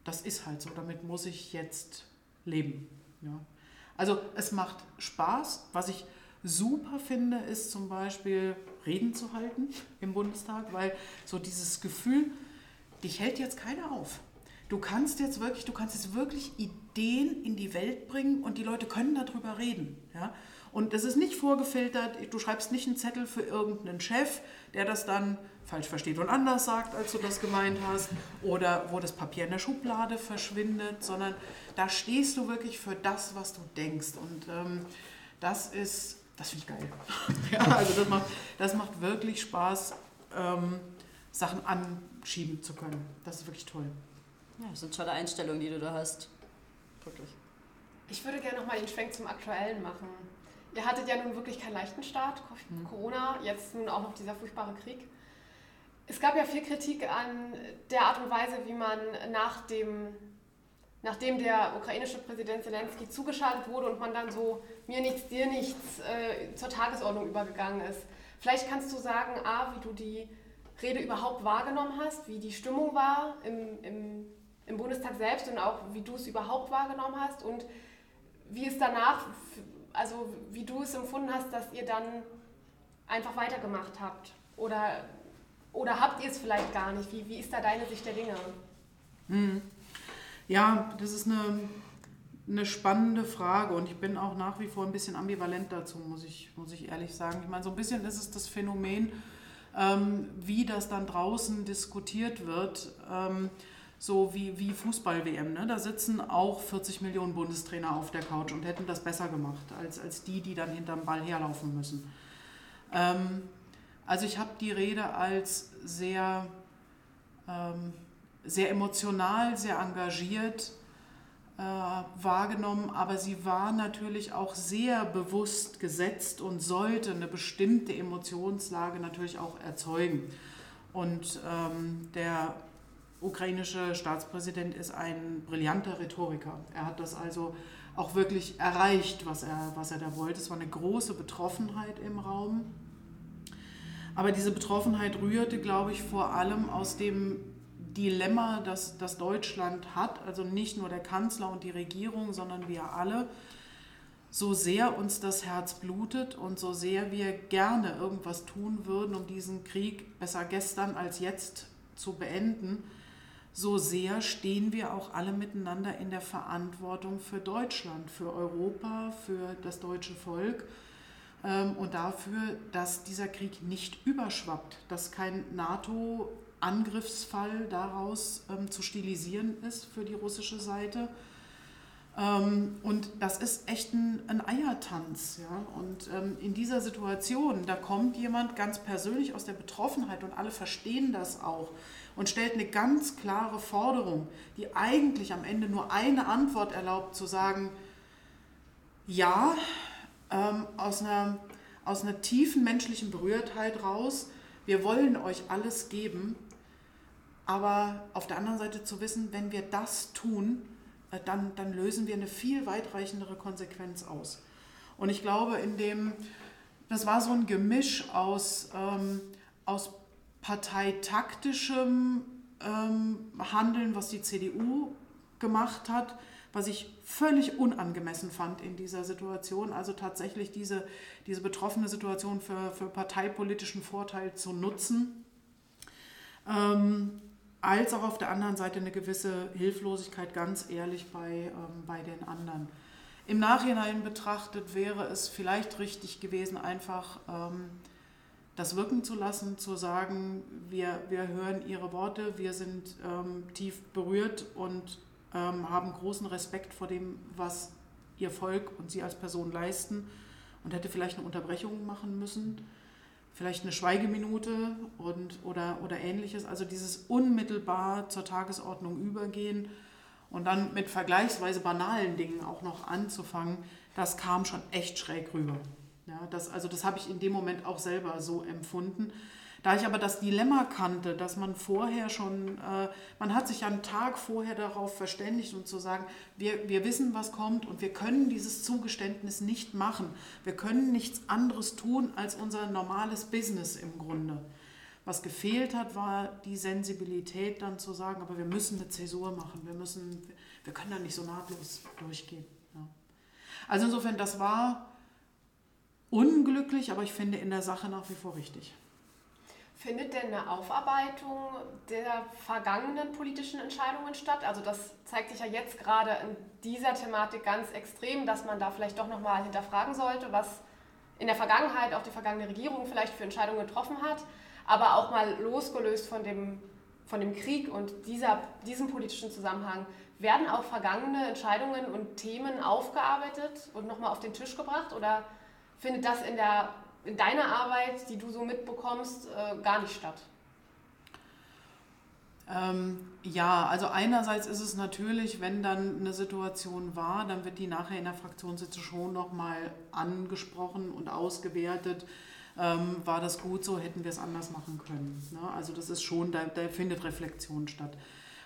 das ist halt so. Damit muss ich jetzt leben. Ja. Also es macht Spaß. Was ich super finde, ist zum Beispiel Reden zu halten im Bundestag, weil so dieses Gefühl, dich hält jetzt keiner auf. Du kannst jetzt wirklich, du kannst jetzt wirklich Ideen in die Welt bringen und die Leute können darüber reden. Ja? Und das ist nicht vorgefiltert, du schreibst nicht einen Zettel für irgendeinen Chef, der das dann falsch versteht und anders sagt, als du das gemeint hast, oder wo das Papier in der Schublade verschwindet, sondern da stehst du wirklich für das, was du denkst. Und ähm, das ist, das finde ich geil. ja, also das macht, das macht wirklich Spaß, ähm, Sachen anschieben zu können. Das ist wirklich toll. Ja, das sind tolle Einstellungen, die du da hast. Wirklich. Ich würde gerne nochmal den Schwenk zum Aktuellen machen. Ihr hattet ja nun wirklich keinen leichten Start, hm. Corona, jetzt nun auch noch dieser furchtbare Krieg. Es gab ja viel Kritik an der Art und Weise, wie man nach dem, nachdem der ukrainische Präsident Zelensky zugeschaltet wurde und man dann so mir nichts, dir nichts äh, zur Tagesordnung übergegangen ist. Vielleicht kannst du sagen, A, wie du die Rede überhaupt wahrgenommen hast, wie die Stimmung war im, im im Bundestag selbst und auch wie du es überhaupt wahrgenommen hast und wie es danach, also wie du es empfunden hast, dass ihr dann einfach weitergemacht habt. Oder, oder habt ihr es vielleicht gar nicht? Wie, wie ist da deine Sicht der Dinge? Hm. Ja, das ist eine, eine spannende Frage und ich bin auch nach wie vor ein bisschen ambivalent dazu, muss ich, muss ich ehrlich sagen. Ich meine, so ein bisschen ist es das Phänomen, ähm, wie das dann draußen diskutiert wird. Ähm, so wie, wie Fußball-WM. Ne? Da sitzen auch 40 Millionen Bundestrainer auf der Couch und hätten das besser gemacht als, als die, die dann hinterm Ball herlaufen müssen. Ähm, also ich habe die Rede als sehr, ähm, sehr emotional, sehr engagiert äh, wahrgenommen, aber sie war natürlich auch sehr bewusst gesetzt und sollte eine bestimmte Emotionslage natürlich auch erzeugen. Und ähm, der ukrainische Staatspräsident ist ein brillanter Rhetoriker. Er hat das also auch wirklich erreicht, was er, was er da wollte. Es war eine große Betroffenheit im Raum. Aber diese Betroffenheit rührte, glaube ich, vor allem aus dem Dilemma, das, das Deutschland hat, also nicht nur der Kanzler und die Regierung, sondern wir alle, so sehr uns das Herz blutet und so sehr wir gerne irgendwas tun würden, um diesen Krieg besser gestern als jetzt zu beenden, so sehr stehen wir auch alle miteinander in der Verantwortung für Deutschland, für Europa, für das deutsche Volk ähm, und dafür, dass dieser Krieg nicht überschwappt, dass kein NATO-Angriffsfall daraus ähm, zu stilisieren ist für die russische Seite ähm, und das ist echt ein, ein Eiertanz. Ja? Und ähm, in dieser Situation, da kommt jemand ganz persönlich aus der Betroffenheit und alle verstehen das auch und stellt eine ganz klare Forderung, die eigentlich am Ende nur eine Antwort erlaubt, zu sagen, ja, ähm, aus, einer, aus einer tiefen menschlichen Berührtheit raus, wir wollen euch alles geben, aber auf der anderen Seite zu wissen, wenn wir das tun, dann, dann lösen wir eine viel weitreichendere Konsequenz aus. Und ich glaube, in dem, das war so ein Gemisch aus, ähm, aus parteitaktischem ähm, Handeln, was die CDU gemacht hat, was ich völlig unangemessen fand in dieser Situation. Also tatsächlich diese, diese betroffene Situation für, für parteipolitischen Vorteil zu nutzen. Ähm, als auch auf der anderen Seite eine gewisse Hilflosigkeit, ganz ehrlich, bei, ähm, bei den anderen. Im Nachhinein betrachtet wäre es vielleicht richtig gewesen, einfach ähm, das wirken zu lassen, zu sagen, wir, wir hören Ihre Worte, wir sind ähm, tief berührt und ähm, haben großen Respekt vor dem, was Ihr Volk und Sie als Person leisten und hätte vielleicht eine Unterbrechung machen müssen vielleicht eine Schweigeminute und, oder, oder ähnliches. Also dieses unmittelbar zur Tagesordnung übergehen und dann mit vergleichsweise banalen Dingen auch noch anzufangen, das kam schon echt schräg rüber. Ja, das, also das habe ich in dem Moment auch selber so empfunden. Da ich aber das Dilemma kannte, dass man vorher schon, äh, man hat sich einen Tag vorher darauf verständigt und zu sagen, wir, wir wissen, was kommt und wir können dieses Zugeständnis nicht machen. Wir können nichts anderes tun als unser normales Business im Grunde. Was gefehlt hat, war die Sensibilität dann zu sagen, aber wir müssen eine Zäsur machen, wir, müssen, wir können da nicht so nahtlos durchgehen. Ja. Also insofern, das war unglücklich, aber ich finde in der Sache nach wie vor richtig. Findet denn eine Aufarbeitung der vergangenen politischen Entscheidungen statt? Also das zeigt sich ja jetzt gerade in dieser Thematik ganz extrem, dass man da vielleicht doch nochmal hinterfragen sollte, was in der Vergangenheit auch die vergangene Regierung vielleicht für Entscheidungen getroffen hat, aber auch mal losgelöst von dem, von dem Krieg und dieser, diesem politischen Zusammenhang. Werden auch vergangene Entscheidungen und Themen aufgearbeitet und nochmal auf den Tisch gebracht oder findet das in der in deiner Arbeit, die du so mitbekommst, äh, gar nicht statt? Ähm, ja, also einerseits ist es natürlich, wenn dann eine Situation war, dann wird die nachher in der Fraktionssitzung schon nochmal angesprochen und ausgewertet. Ähm, war das gut so, hätten wir es anders machen können. Ne? Also das ist schon, da, da findet Reflexion statt.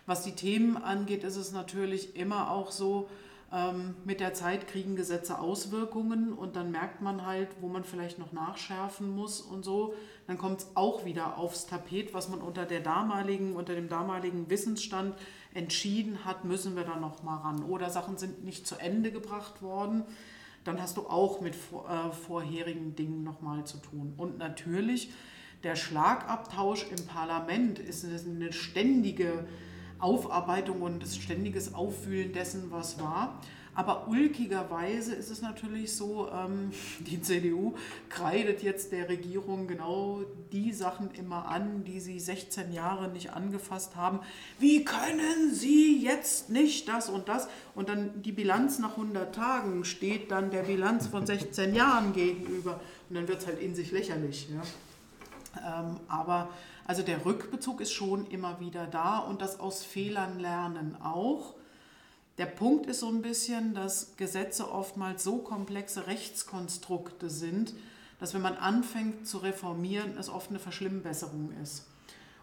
Was die Themen angeht, ist es natürlich immer auch so, ähm, mit der Zeit kriegen Gesetze Auswirkungen und dann merkt man halt, wo man vielleicht noch nachschärfen muss und so. Dann kommt es auch wieder aufs Tapet, was man unter, der damaligen, unter dem damaligen Wissensstand entschieden hat, müssen wir da noch mal ran. Oder Sachen sind nicht zu Ende gebracht worden. Dann hast du auch mit vor, äh, vorherigen Dingen noch mal zu tun. Und natürlich, der Schlagabtausch im Parlament ist eine ständige Aufarbeitung und das ständiges Auffühlen dessen, was war. Aber ulkigerweise ist es natürlich so, ähm, die CDU kreidet jetzt der Regierung genau die Sachen immer an, die sie 16 Jahre nicht angefasst haben. Wie können sie jetzt nicht das und das? Und dann die Bilanz nach 100 Tagen steht dann der Bilanz von 16 Jahren gegenüber. Und dann wird es halt in sich lächerlich. Ja? Ähm, aber also der Rückbezug ist schon immer wieder da und das aus Fehlern lernen auch. Der Punkt ist so ein bisschen, dass Gesetze oftmals so komplexe Rechtskonstrukte sind, dass wenn man anfängt zu reformieren, es oft eine Verschlimmbesserung ist.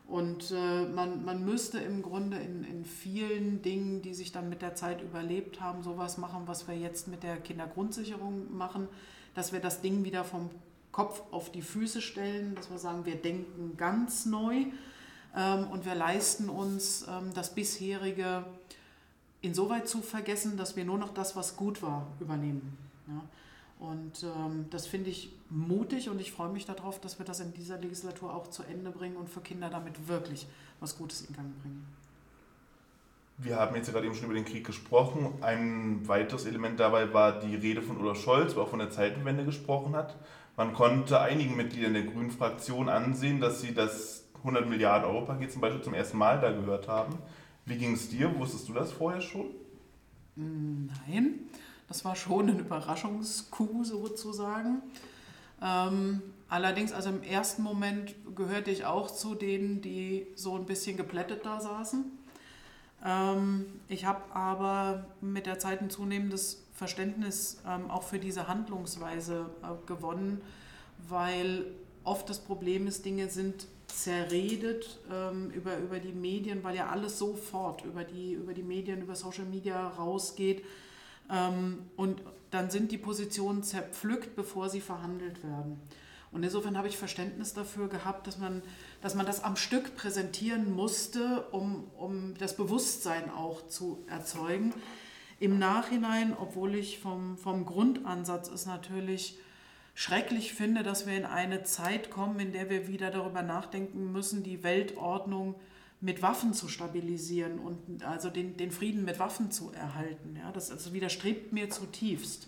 Und äh, man, man müsste im Grunde in, in vielen Dingen, die sich dann mit der Zeit überlebt haben, sowas machen, was wir jetzt mit der Kindergrundsicherung machen, dass wir das Ding wieder vom Kopf auf die Füße stellen, dass wir sagen, wir denken ganz neu. ähm, und wir leisten uns ähm, das bisherige insoweit zu vergessen, dass wir nur noch das, was gut war, übernehmen. Ja? Und ähm, das finde ich mutig und ich freue mich darauf, dass wir das in dieser Legislatur auch zu Ende bringen und für Kinder damit wirklich was Gutes in Gang bringen. Wir haben jetzt gerade eben schon über den Krieg gesprochen. Ein weiteres Element dabei war die Rede von Olaf Scholz, wo er von der Zeitenwende gesprochen hat. Man konnte einigen Mitgliedern der Grünen Fraktion ansehen, dass sie das 100 Milliarden Euro Paket zum Beispiel zum ersten Mal da gehört haben. Wie ging es dir? Wusstest du das vorher schon? Nein, das war schon ein Überraschungskuh sozusagen. Ähm, allerdings, also im ersten Moment gehörte ich auch zu denen, die so ein bisschen geplättet da saßen. Ähm, ich habe aber mit der Zeit ein zunehmendes Verständnis ähm, auch für diese Handlungsweise äh, gewonnen, weil oft das Problem ist, Dinge sind zerredet ähm, über, über die Medien, weil ja alles sofort über die, über die Medien, über Social Media rausgeht. Ähm, und dann sind die Positionen zerpflückt, bevor sie verhandelt werden. Und insofern habe ich Verständnis dafür gehabt, dass man, dass man das am Stück präsentieren musste, um, um das Bewusstsein auch zu erzeugen. Im Nachhinein, obwohl ich vom, vom Grundansatz es natürlich schrecklich finde, dass wir in eine Zeit kommen, in der wir wieder darüber nachdenken müssen, die Weltordnung mit Waffen zu stabilisieren und also den, den Frieden mit Waffen zu erhalten. Ja, das also widerstrebt mir zutiefst.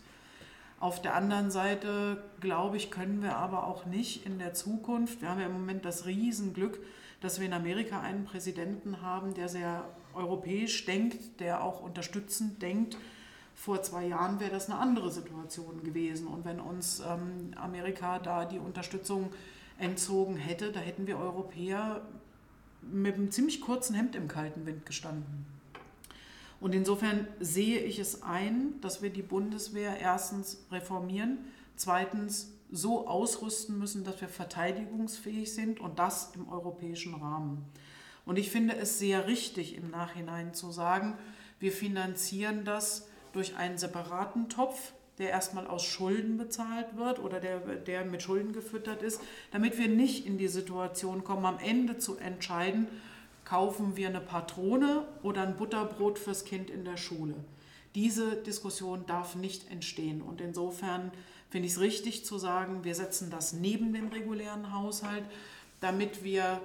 Auf der anderen Seite, glaube ich, können wir aber auch nicht in der Zukunft, wir haben ja im Moment das Riesenglück, dass wir in Amerika einen Präsidenten haben, der sehr europäisch denkt, der auch unterstützend denkt. Vor zwei Jahren wäre das eine andere Situation gewesen. Und wenn uns ähm, Amerika da die Unterstützung entzogen hätte, da hätten wir Europäer mit einem ziemlich kurzen Hemd im kalten Wind gestanden. Und insofern sehe ich es ein, dass wir die Bundeswehr erstens reformieren, zweitens so ausrüsten müssen, dass wir verteidigungsfähig sind und das im europäischen Rahmen. Und ich finde es sehr richtig im Nachhinein zu sagen, wir finanzieren das durch einen separaten Topf, der erstmal aus Schulden bezahlt wird oder der, der mit Schulden gefüttert ist, damit wir nicht in die Situation kommen, am Ende zu entscheiden, kaufen wir eine Patrone oder ein Butterbrot fürs Kind in der Schule. Diese Diskussion darf nicht entstehen. Und insofern finde ich es richtig zu sagen, wir setzen das neben den regulären Haushalt, damit wir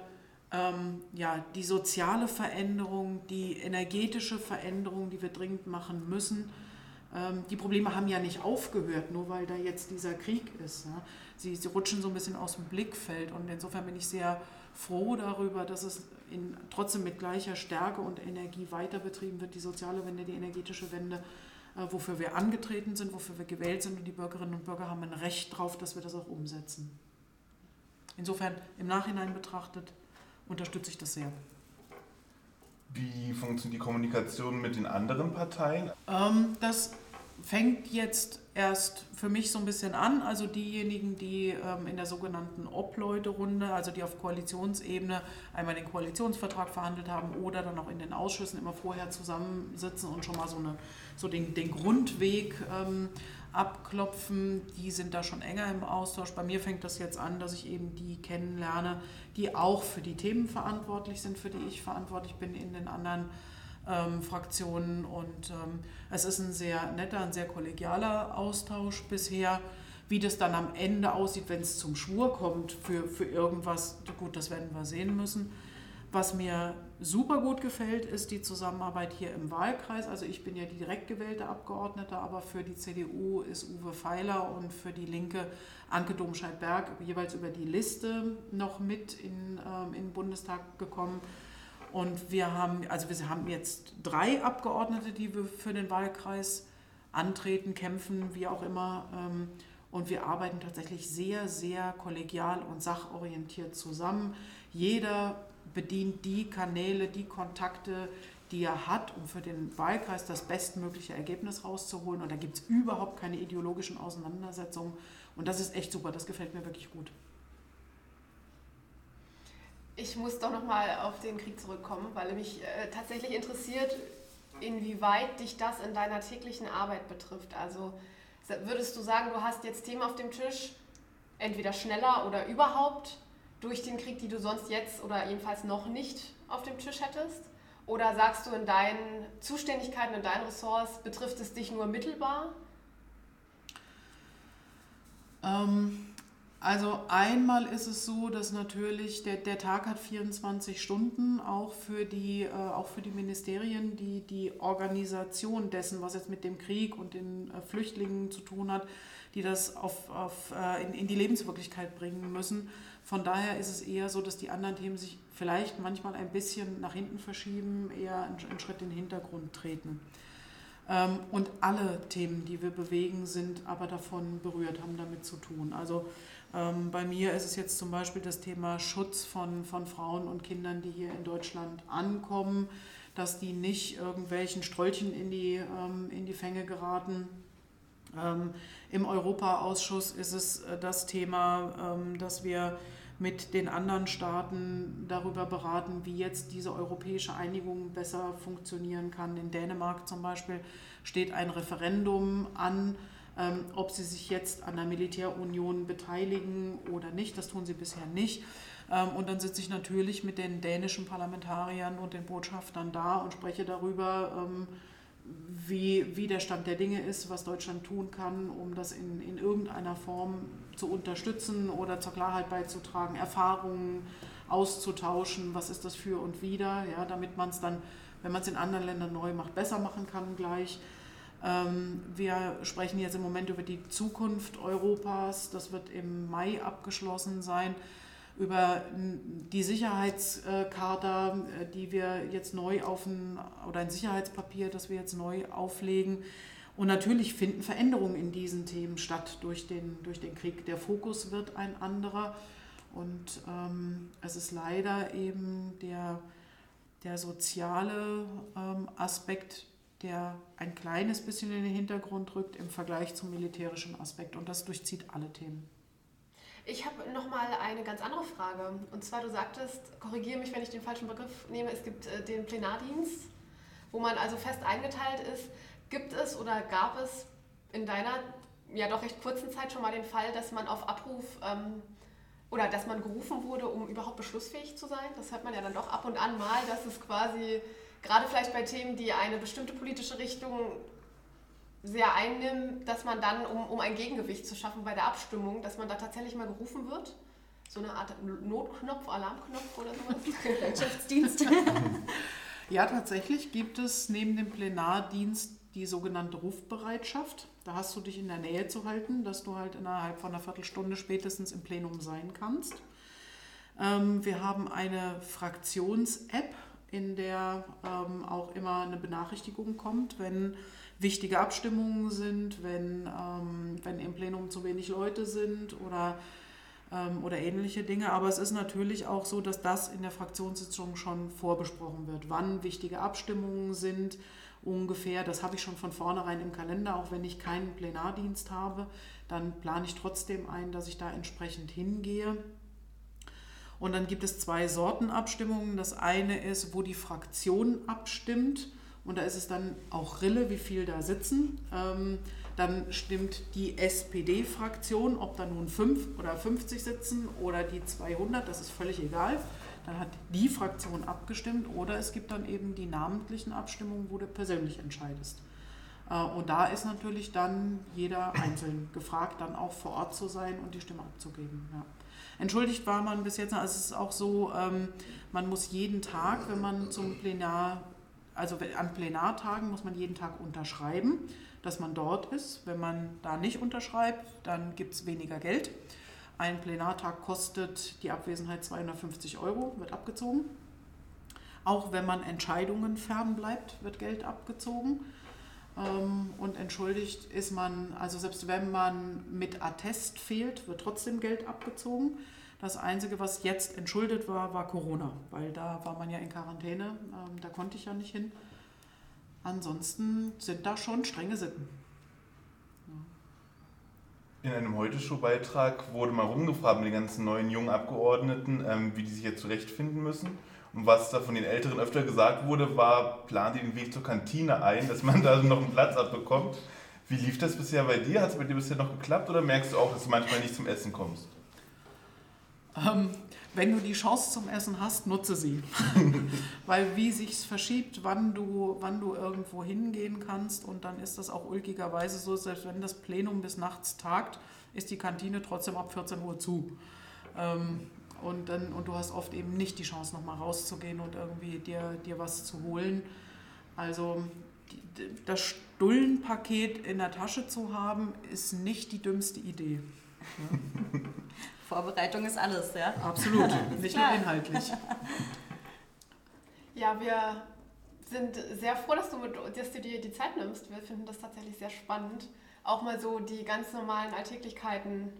ähm, ja, die soziale Veränderung, die energetische Veränderung, die wir dringend machen müssen, ähm, die Probleme haben ja nicht aufgehört, nur weil da jetzt dieser Krieg ist. Ja. Sie, sie rutschen so ein bisschen aus dem Blickfeld und insofern bin ich sehr froh darüber, dass es in, trotzdem mit gleicher Stärke und Energie weiter betrieben wird, die soziale Wende, die energetische Wende, äh, wofür wir angetreten sind, wofür wir gewählt sind und die Bürgerinnen und Bürger haben ein Recht darauf, dass wir das auch umsetzen. Insofern im Nachhinein betrachtet unterstütze ich das sehr. Wie funktioniert die Kommunikation mit den anderen Parteien? Ähm, das fängt jetzt erst für mich so ein bisschen an. Also diejenigen, die ähm, in der sogenannten Obleuterunde, also die auf Koalitionsebene einmal den Koalitionsvertrag verhandelt haben oder dann auch in den Ausschüssen immer vorher zusammensitzen und schon mal so, eine, so den, den Grundweg ähm, abklopfen, die sind da schon enger im Austausch. Bei mir fängt das jetzt an, dass ich eben die kennenlerne, die auch für die Themen verantwortlich sind, für die ich verantwortlich bin in den anderen ähm, Fraktionen. Und ähm, es ist ein sehr netter, ein sehr kollegialer Austausch bisher. Wie das dann am Ende aussieht, wenn es zum Schwur kommt für, für irgendwas, gut, das werden wir sehen müssen. Was mir super gut gefällt, ist die Zusammenarbeit hier im Wahlkreis. Also ich bin ja die direkt gewählte Abgeordnete, aber für die CDU ist Uwe Feiler und für die Linke Anke Domscheit-Berg jeweils über die Liste noch mit in, ähm, in den Bundestag gekommen. Und wir haben, also wir haben jetzt drei Abgeordnete, die wir für den Wahlkreis antreten, kämpfen, wie auch immer. Ähm, und wir arbeiten tatsächlich sehr, sehr kollegial und sachorientiert zusammen. Jeder bedient die Kanäle, die Kontakte, die er hat, um für den Wahlkreis das bestmögliche Ergebnis rauszuholen. Und da gibt es überhaupt keine ideologischen Auseinandersetzungen. Und das ist echt super, das gefällt mir wirklich gut. Ich muss doch nochmal auf den Krieg zurückkommen, weil mich äh, tatsächlich interessiert, inwieweit dich das in deiner täglichen Arbeit betrifft. Also würdest du sagen, du hast jetzt Themen auf dem Tisch, entweder schneller oder überhaupt, durch den Krieg, die du sonst jetzt oder jedenfalls noch nicht auf dem Tisch hättest? Oder sagst du in deinen Zuständigkeiten, in deinen Ressorts, betrifft es dich nur mittelbar? Ähm, also einmal ist es so, dass natürlich der, der Tag hat 24 Stunden, auch für, die, äh, auch für die Ministerien, die die Organisation dessen, was jetzt mit dem Krieg und den äh, Flüchtlingen zu tun hat, die das auf, auf, äh, in, in die Lebenswirklichkeit bringen müssen. Von daher ist es eher so, dass die anderen Themen sich vielleicht manchmal ein bisschen nach hinten verschieben, eher einen, Schritt in den Hintergrund treten. Ähm, und alle Themen, die wir bewegen, sind aber davon berührt, haben damit zu tun. Also ähm, bei mir ist es jetzt zum Beispiel das Thema Schutz von, von Frauen und Kindern, die hier in Deutschland ankommen, dass die nicht irgendwelchen Strolchen in die, ähm, in die Fänge geraten. Im Europaausschuss ist es äh, das Thema, dass wir mit den anderen Staaten darüber beraten, wie jetzt diese europäische Einigung besser funktionieren kann. In Dänemark zum Beispiel steht ein Referendum an, ähm, ob sie sich jetzt an der Militärunion beteiligen oder nicht. Das tun sie bisher nicht. Ähm, und dann sitze ich natürlich mit den dänischen Parlamentariern und den Botschaftern da und spreche darüber, ähm, wie, wie der Stand der Dinge ist, was Deutschland tun kann, um das in, in irgendeiner Form zu unterstützen oder zur Klarheit beizutragen, Erfahrungen auszutauschen, was ist das für und wieder, ja, damit man es dann, wenn man es in anderen Ländern neu macht, besser machen kann gleich. Ähm, wir sprechen jetzt im Moment über die Zukunft Europas, das wird im Mai abgeschlossen sein über die Sicherheitscharta, äh, die wir jetzt neu auf ein, oder ein Sicherheitspapier, das wir jetzt neu auflegen. Und natürlich finden Veränderungen in diesen Themen statt durch den, durch den Krieg. Der Fokus wird ein anderer und ähm, es ist leider eben der, der soziale ähm, Aspekt, der ein kleines bisschen in den Hintergrund rückt im Vergleich zum militärischen Aspekt. Und das durchzieht alle Themen. Ich habe noch mal eine ganz andere Frage. Und zwar, du sagtest, korrigiere mich, wenn ich den falschen Begriff nehme, es gibt äh, den Plenardienst, wo man also fest eingeteilt ist. Gibt es oder gab es in deiner ja doch recht kurzen Zeit schon mal den Fall, dass man auf Abruf ähm, oder dass man gerufen wurde, um überhaupt beschlussfähig zu sein? Das hört man ja dann doch ab und an mal, dass es quasi gerade vielleicht bei Themen, die eine bestimmte politische Richtung sehr einnimmt, dass man dann, um, um ein Gegengewicht zu schaffen bei der Abstimmung, dass man da tatsächlich mal gerufen wird? So eine Art Notknopf, Alarmknopf oder sowas? Wirtschaftsdienst. ja, tatsächlich gibt es neben dem Plenardienst die sogenannte Rufbereitschaft. Da hast du dich in der Nähe zu halten, dass du halt innerhalb von einer Viertelstunde spätestens im Plenum sein kannst. Ähm, wir haben eine Fraktions-App, in der ähm, auch immer eine Benachrichtigung kommt, wenn wichtige Abstimmungen sind, wenn, ähm, wenn im Plenum zu wenig Leute sind oder, ähm, oder ähnliche Dinge. Aber es ist natürlich auch so, dass das in der Fraktionssitzung schon vorbesprochen wird, wann wichtige Abstimmungen sind ungefähr. Das habe ich schon von vornherein im Kalender, auch wenn ich keinen Plenardienst habe, dann plane ich trotzdem ein, dass ich da entsprechend hingehe. Und dann gibt es zwei Sorten Abstimmungen. Das eine ist, wo die Fraktion abstimmt. Und da ist es dann auch Rille, wie viel da sitzen. Ähm, dann stimmt die SPD-Fraktion, ob da nun 5 oder 50 sitzen oder die 200, das ist völlig egal. Dann hat die Fraktion abgestimmt oder es gibt dann eben die namentlichen Abstimmungen, wo du persönlich entscheidest. Äh, und da ist natürlich dann jeder einzeln gefragt, dann auch vor Ort zu sein und die Stimme abzugeben. Ja. Entschuldigt war man bis jetzt, also es ist auch so, ähm, man muss jeden Tag, wenn man zum Plenar also an Plenartagen muss man jeden Tag unterschreiben, dass man dort ist. Wenn man da nicht unterschreibt, dann gibt es weniger Geld. Ein Plenartag kostet die Abwesenheit 250 Euro, wird abgezogen. Auch wenn man Entscheidungen fernbleibt, wird Geld abgezogen. Ähm, und entschuldigt ist man, also selbst wenn man mit Attest fehlt, wird trotzdem Geld abgezogen. Das Einzige, was jetzt entschuldet war, war Corona, weil da war man ja in Quarantäne, ähm, da konnte ich ja nicht hin. Ansonsten sind da schon strenge Sitten. In einem Heute-Show-Beitrag wurde mal rumgefragt mit den ganzen neuen jungen Abgeordneten, ähm, wie die sich jetzt zurechtfinden müssen. Und was da von den Älteren öfter gesagt wurde, war, plant den Weg zur Kantine ein, dass man da noch einen Platz abbekommt. Wie lief das bisher bei dir? Hat es bei dir bisher noch geklappt oder merkst du auch, dass du manchmal nicht zum Essen kommst? Ähm, wenn du die Chance zum Essen hast, nutze sie. Weil wie sich's verschiebt, wann du, wann du irgendwo hingehen kannst und dann ist das auch ulkigerweise so, selbst wenn das Plenum bis nachts tagt, ist die Kantine trotzdem ab 14 Uhr zu. Ähm, und, dann, und du hast oft eben nicht die Chance, nochmal rauszugehen und irgendwie dir, dir was zu holen. Also das Stullenpaket in der Tasche zu haben, ist nicht die dümmste Idee. Ja. Vorbereitung ist alles, ja? Absolut, nicht nur inhaltlich. Ja, wir sind sehr froh, dass du, mit, dass du dir die Zeit nimmst. Wir finden das tatsächlich sehr spannend, auch mal so die ganz normalen Alltäglichkeiten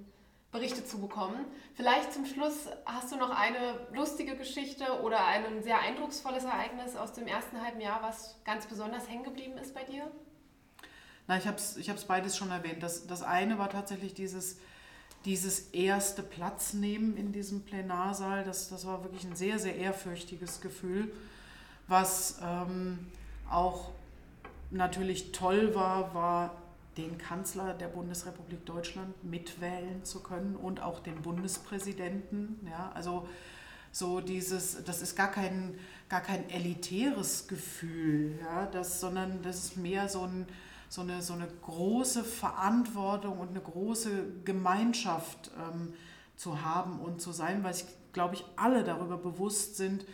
Berichte zu bekommen. Vielleicht zum Schluss hast du noch eine lustige Geschichte oder ein sehr eindrucksvolles Ereignis aus dem ersten halben Jahr, was ganz besonders hängen geblieben ist bei dir? Na, ich habe es ich beides schon erwähnt. Das, das eine war tatsächlich dieses, dieses erste Platz nehmen in diesem Plenarsaal. Das, das war wirklich ein sehr, sehr ehrfürchtiges Gefühl, was ähm, auch natürlich toll war, war den Kanzler der Bundesrepublik Deutschland mitwählen zu können und auch den Bundespräsidenten. Ja, also so dieses, das ist gar kein, gar kein elitäres Gefühl, ja, das, sondern das ist mehr so, ein, so, eine, so eine große Verantwortung und eine große Gemeinschaft ähm, zu haben und zu sein, weil sich, glaube ich, alle darüber bewusst sind,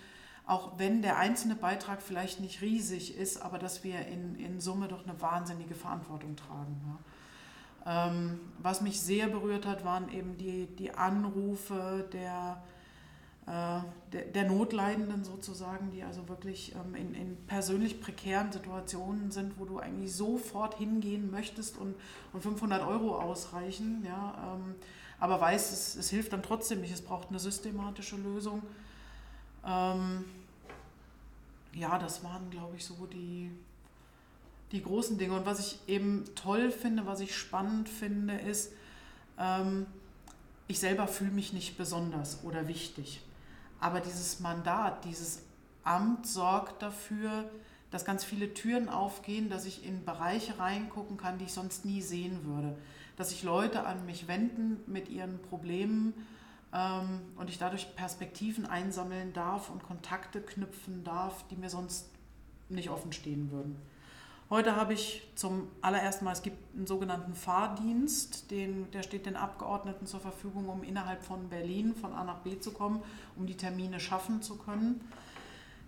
auch wenn der einzelne Beitrag vielleicht nicht riesig ist, aber dass wir in, in Summe doch eine wahnsinnige Verantwortung tragen. Ja. Ähm, was mich sehr berührt hat, waren eben die, die Anrufe der, der, der, Notleidenden sozusagen, die also wirklich ähm, in, in persönlich prekären Situationen sind, wo du eigentlich sofort hingehen möchtest und, und 500 Euro ausreichen, ja, ähm, aber weißt, es, es hilft dann trotzdem nicht, es braucht eine systematische Lösung. Ähm, ja, das waren, glaube ich, so die, die großen Dinge. Und was ich eben toll finde, was ich spannend finde, ist, ähm, ich selber fühle mich nicht besonders oder wichtig. Aber dieses Mandat, dieses Amt sorgt dafür, dass ganz viele Türen aufgehen, dass ich in Bereiche reingucken kann, die ich sonst nie sehen würde. Dass sich Leute an mich wenden mit ihren Problemen ähm, und ich dadurch Perspektiven einsammeln darf und Kontakte knüpfen darf, die mir sonst nicht offen stehen würden. Heute habe ich zum allerersten Mal, es gibt einen sogenannten Fahrdienst, den, der steht den Abgeordneten zur Verfügung, um innerhalb von Berlin von A nach B zu kommen, um die Termine schaffen zu können.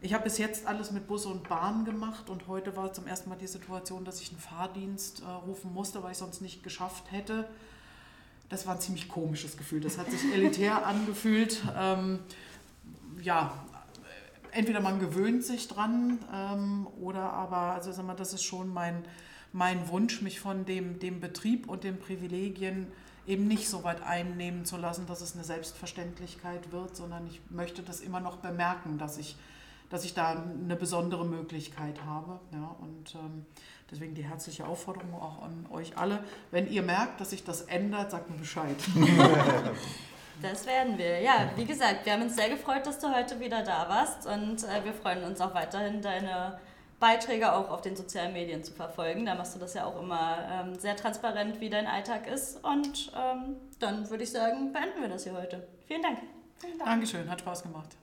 Ich habe bis jetzt alles mit Bus und Bahn gemacht und heute war zum ersten Mal die Situation, dass ich einen Fahrdienst äh, rufen musste, weil ich sonst nicht geschafft hätte das war ein ziemlich komisches Gefühl. Das hat sich elitär angefühlt. Ähm, ja, entweder man gewöhnt sich dran ähm, oder aber, also sag mal, das ist schon mein, mein Wunsch, mich von dem, dem Betrieb und den Privilegien eben nicht so weit einnehmen zu lassen, dass es eine Selbstverständlichkeit wird, sondern ich möchte das immer noch bemerken, dass ich, dass ich da eine besondere Möglichkeit habe. Ja, und ähm, Deswegen die herzliche Aufforderung auch an euch alle. Wenn ihr merkt, dass sich das ändert, sagt mir Bescheid. Das werden wir. Ja, wie gesagt, wir haben uns sehr gefreut, dass du heute wieder da warst und äh, wir freuen uns auch weiterhin, deine Beiträge auch auf den sozialen Medien zu verfolgen. Da machst du das ja auch immer ähm, sehr transparent, wie dein Alltag ist. Und ähm, dann würde ich sagen, beenden wir das hier heute. Vielen Dank. Vielen Dank. Dankeschön, hat Spaß gemacht.